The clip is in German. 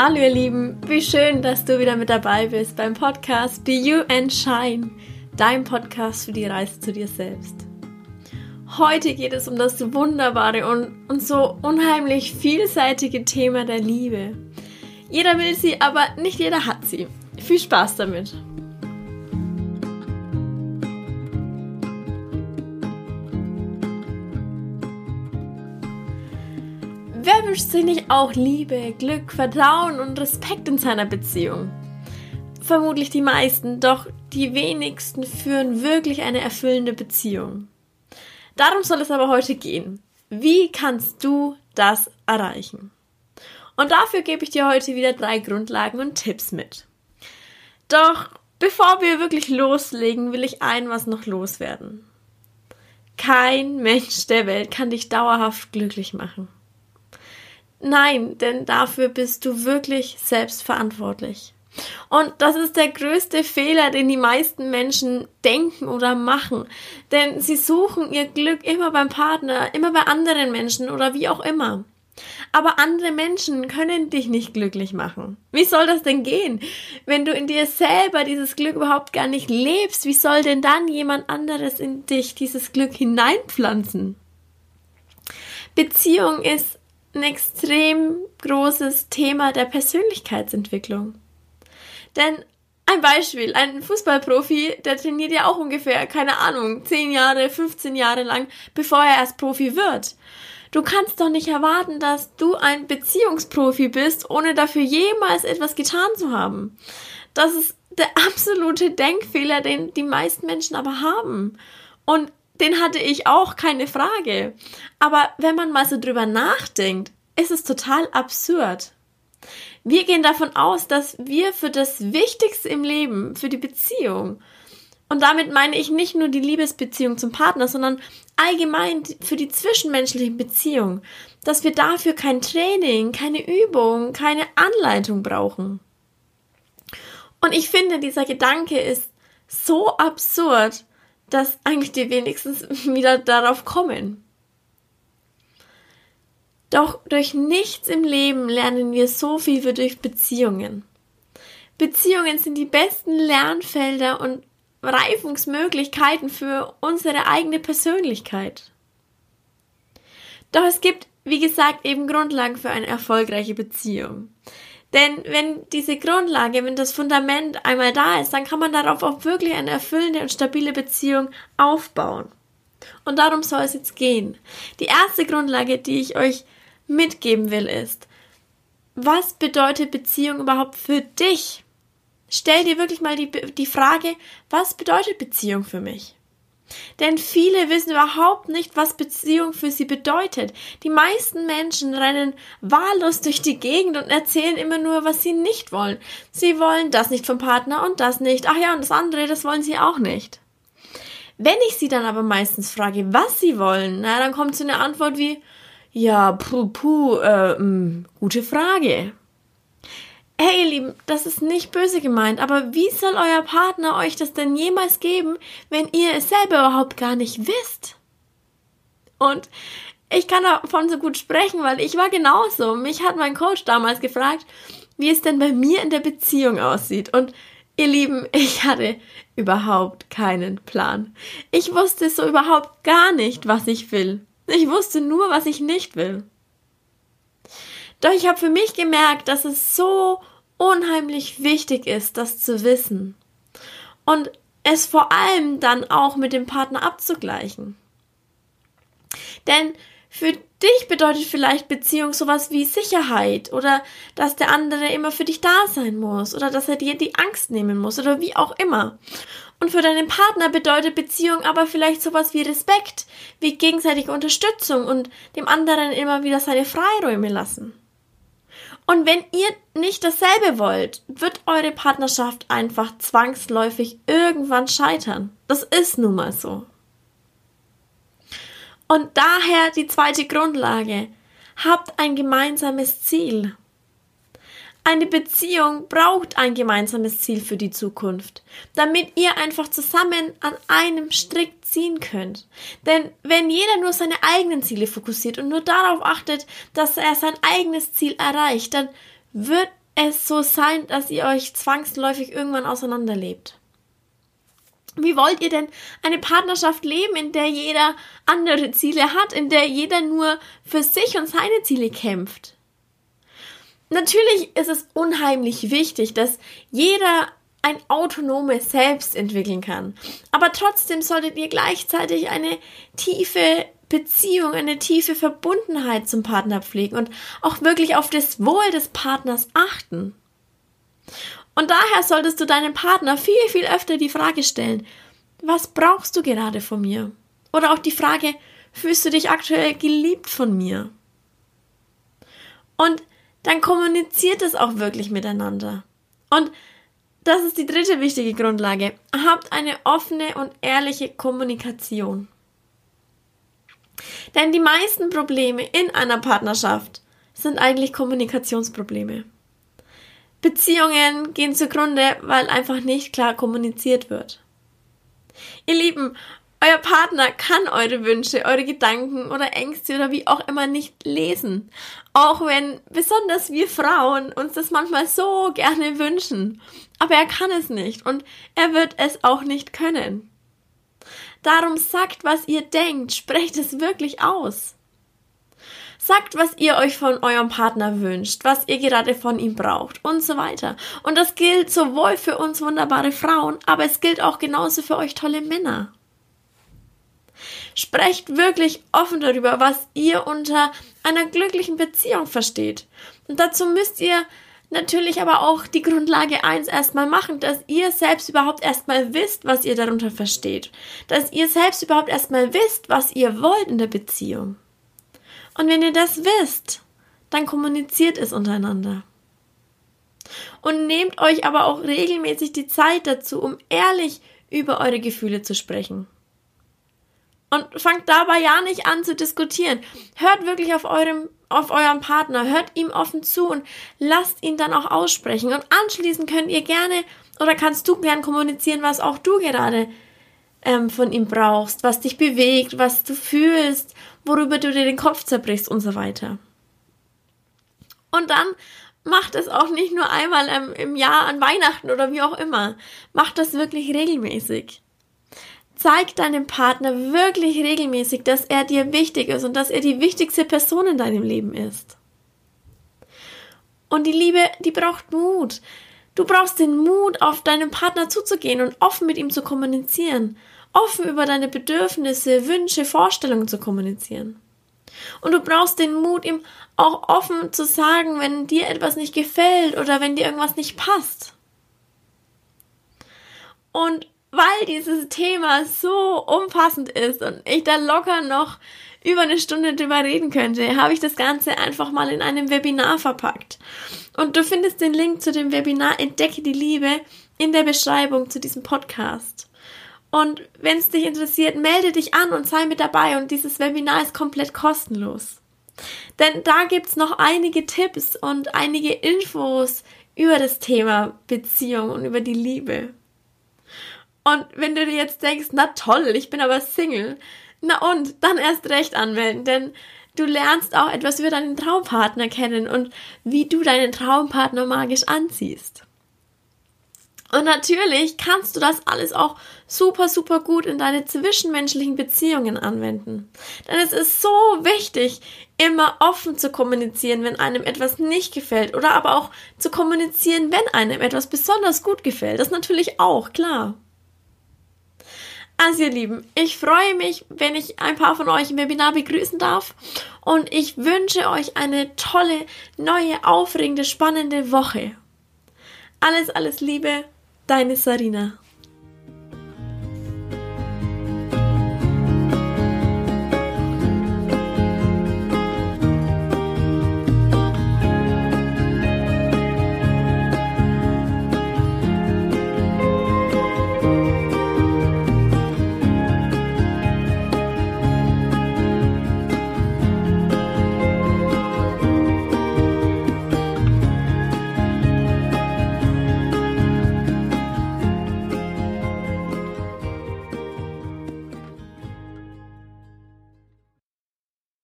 Hallo ihr Lieben, wie schön, dass du wieder mit dabei bist beim Podcast Be You and Shine, dein Podcast für die Reise zu dir selbst. Heute geht es um das wunderbare und, und so unheimlich vielseitige Thema der Liebe. Jeder will sie, aber nicht jeder hat sie. Viel Spaß damit! Wünscht sich nicht auch Liebe, Glück, Vertrauen und Respekt in seiner Beziehung? Vermutlich die meisten, doch die wenigsten führen wirklich eine erfüllende Beziehung. Darum soll es aber heute gehen. Wie kannst du das erreichen? Und dafür gebe ich dir heute wieder drei Grundlagen und Tipps mit. Doch bevor wir wirklich loslegen, will ich ein was noch loswerden. Kein Mensch der Welt kann dich dauerhaft glücklich machen. Nein, denn dafür bist du wirklich selbst verantwortlich. Und das ist der größte Fehler, den die meisten Menschen denken oder machen. Denn sie suchen ihr Glück immer beim Partner, immer bei anderen Menschen oder wie auch immer. Aber andere Menschen können dich nicht glücklich machen. Wie soll das denn gehen? Wenn du in dir selber dieses Glück überhaupt gar nicht lebst, wie soll denn dann jemand anderes in dich dieses Glück hineinpflanzen? Beziehung ist ein extrem großes Thema der Persönlichkeitsentwicklung. Denn ein Beispiel, ein Fußballprofi, der trainiert ja auch ungefähr, keine Ahnung, 10 Jahre, 15 Jahre lang, bevor er erst Profi wird. Du kannst doch nicht erwarten, dass du ein Beziehungsprofi bist, ohne dafür jemals etwas getan zu haben. Das ist der absolute Denkfehler, den die meisten Menschen aber haben. Und den hatte ich auch, keine Frage. Aber wenn man mal so drüber nachdenkt, ist es total absurd. Wir gehen davon aus, dass wir für das Wichtigste im Leben, für die Beziehung, und damit meine ich nicht nur die Liebesbeziehung zum Partner, sondern allgemein für die zwischenmenschlichen Beziehungen, dass wir dafür kein Training, keine Übung, keine Anleitung brauchen. Und ich finde, dieser Gedanke ist so absurd, dass eigentlich die wenigstens wieder darauf kommen. Doch durch nichts im Leben lernen wir so viel wie durch Beziehungen. Beziehungen sind die besten Lernfelder und Reifungsmöglichkeiten für unsere eigene Persönlichkeit. Doch es gibt, wie gesagt, eben Grundlagen für eine erfolgreiche Beziehung. Denn wenn diese Grundlage, wenn das Fundament einmal da ist, dann kann man darauf auch wirklich eine erfüllende und stabile Beziehung aufbauen. Und darum soll es jetzt gehen. Die erste Grundlage, die ich euch mitgeben will, ist, was bedeutet Beziehung überhaupt für dich? Stell dir wirklich mal die, die Frage, was bedeutet Beziehung für mich? Denn viele wissen überhaupt nicht, was Beziehung für sie bedeutet. Die meisten Menschen rennen wahllos durch die Gegend und erzählen immer nur, was sie nicht wollen. Sie wollen das nicht vom Partner und das nicht. Ach ja, und das andere, das wollen sie auch nicht. Wenn ich sie dann aber meistens frage, was sie wollen, na, dann kommt so eine Antwort wie, ja, puh, puh, äh, mh, hm, gute Frage. Hey, ihr Lieben, das ist nicht böse gemeint, aber wie soll euer Partner euch das denn jemals geben, wenn ihr es selber überhaupt gar nicht wisst? Und ich kann davon so gut sprechen, weil ich war genauso. Mich hat mein Coach damals gefragt, wie es denn bei mir in der Beziehung aussieht. Und ihr Lieben, ich hatte überhaupt keinen Plan. Ich wusste so überhaupt gar nicht, was ich will. Ich wusste nur, was ich nicht will. Doch ich habe für mich gemerkt, dass es so unheimlich wichtig ist, das zu wissen. Und es vor allem dann auch mit dem Partner abzugleichen. Denn für dich bedeutet vielleicht Beziehung sowas wie Sicherheit oder dass der andere immer für dich da sein muss oder dass er dir die Angst nehmen muss oder wie auch immer. Und für deinen Partner bedeutet Beziehung aber vielleicht sowas wie Respekt, wie gegenseitige Unterstützung und dem anderen immer wieder seine Freiräume lassen. Und wenn ihr nicht dasselbe wollt, wird eure Partnerschaft einfach zwangsläufig irgendwann scheitern. Das ist nun mal so. Und daher die zweite Grundlage. Habt ein gemeinsames Ziel. Eine Beziehung braucht ein gemeinsames Ziel für die Zukunft, damit ihr einfach zusammen an einem Strick ziehen könnt. Denn wenn jeder nur seine eigenen Ziele fokussiert und nur darauf achtet, dass er sein eigenes Ziel erreicht, dann wird es so sein, dass ihr euch zwangsläufig irgendwann auseinanderlebt? Wie wollt ihr denn eine Partnerschaft leben, in der jeder andere Ziele hat, in der jeder nur für sich und seine Ziele kämpft? Natürlich ist es unheimlich wichtig, dass jeder ein autonomes Selbst entwickeln kann. Aber trotzdem solltet ihr gleichzeitig eine tiefe Beziehung, eine tiefe Verbundenheit zum Partner pflegen und auch wirklich auf das Wohl des Partners achten. Und daher solltest du deinem Partner viel, viel öfter die Frage stellen, was brauchst du gerade von mir? Oder auch die Frage, fühlst du dich aktuell geliebt von mir? Und dann kommuniziert es auch wirklich miteinander. Und das ist die dritte wichtige Grundlage. Habt eine offene und ehrliche Kommunikation. Denn die meisten Probleme in einer Partnerschaft sind eigentlich Kommunikationsprobleme. Beziehungen gehen zugrunde, weil einfach nicht klar kommuniziert wird. Ihr Lieben, euer Partner kann eure Wünsche, eure Gedanken oder Ängste oder wie auch immer nicht lesen. Auch wenn besonders wir Frauen uns das manchmal so gerne wünschen. Aber er kann es nicht und er wird es auch nicht können. Darum sagt, was ihr denkt, sprecht es wirklich aus. Sagt, was ihr euch von eurem Partner wünscht, was ihr gerade von ihm braucht und so weiter. Und das gilt sowohl für uns wunderbare Frauen, aber es gilt auch genauso für euch tolle Männer. Sprecht wirklich offen darüber, was ihr unter einer glücklichen Beziehung versteht. Und dazu müsst ihr natürlich aber auch die Grundlage eins erstmal machen, dass ihr selbst überhaupt erstmal wisst, was ihr darunter versteht. Dass ihr selbst überhaupt erstmal wisst, was ihr wollt in der Beziehung. Und wenn ihr das wisst, dann kommuniziert es untereinander. Und nehmt euch aber auch regelmäßig die Zeit dazu, um ehrlich über eure Gefühle zu sprechen. Und fangt dabei ja nicht an zu diskutieren. Hört wirklich auf eurem, auf eurem Partner, hört ihm offen zu und lasst ihn dann auch aussprechen. Und anschließend könnt ihr gerne oder kannst du gern kommunizieren, was auch du gerade ähm, von ihm brauchst, was dich bewegt, was du fühlst, worüber du dir den Kopf zerbrichst und so weiter. Und dann macht es auch nicht nur einmal ähm, im Jahr an Weihnachten oder wie auch immer. Macht das wirklich regelmäßig. Zeig deinem Partner wirklich regelmäßig, dass er dir wichtig ist und dass er die wichtigste Person in deinem Leben ist. Und die Liebe, die braucht Mut. Du brauchst den Mut, auf deinen Partner zuzugehen und offen mit ihm zu kommunizieren. Offen über deine Bedürfnisse, Wünsche, Vorstellungen zu kommunizieren. Und du brauchst den Mut, ihm auch offen zu sagen, wenn dir etwas nicht gefällt oder wenn dir irgendwas nicht passt. Und weil dieses Thema so umfassend ist und ich da locker noch über eine Stunde drüber reden könnte, habe ich das Ganze einfach mal in einem Webinar verpackt. Und du findest den Link zu dem Webinar Entdecke die Liebe in der Beschreibung zu diesem Podcast. Und wenn es dich interessiert, melde dich an und sei mit dabei und dieses Webinar ist komplett kostenlos. Denn da gibt's noch einige Tipps und einige Infos über das Thema Beziehung und über die Liebe. Und wenn du dir jetzt denkst, na toll, ich bin aber Single, na und, dann erst recht anmelden, denn du lernst auch etwas über deinen Traumpartner kennen und wie du deinen Traumpartner magisch anziehst. Und natürlich kannst du das alles auch super, super gut in deine zwischenmenschlichen Beziehungen anwenden. Denn es ist so wichtig, immer offen zu kommunizieren, wenn einem etwas nicht gefällt oder aber auch zu kommunizieren, wenn einem etwas besonders gut gefällt. Das natürlich auch, klar. Also ihr Lieben, ich freue mich, wenn ich ein paar von euch im Webinar begrüßen darf und ich wünsche euch eine tolle, neue, aufregende, spannende Woche. Alles, alles Liebe, deine Sarina.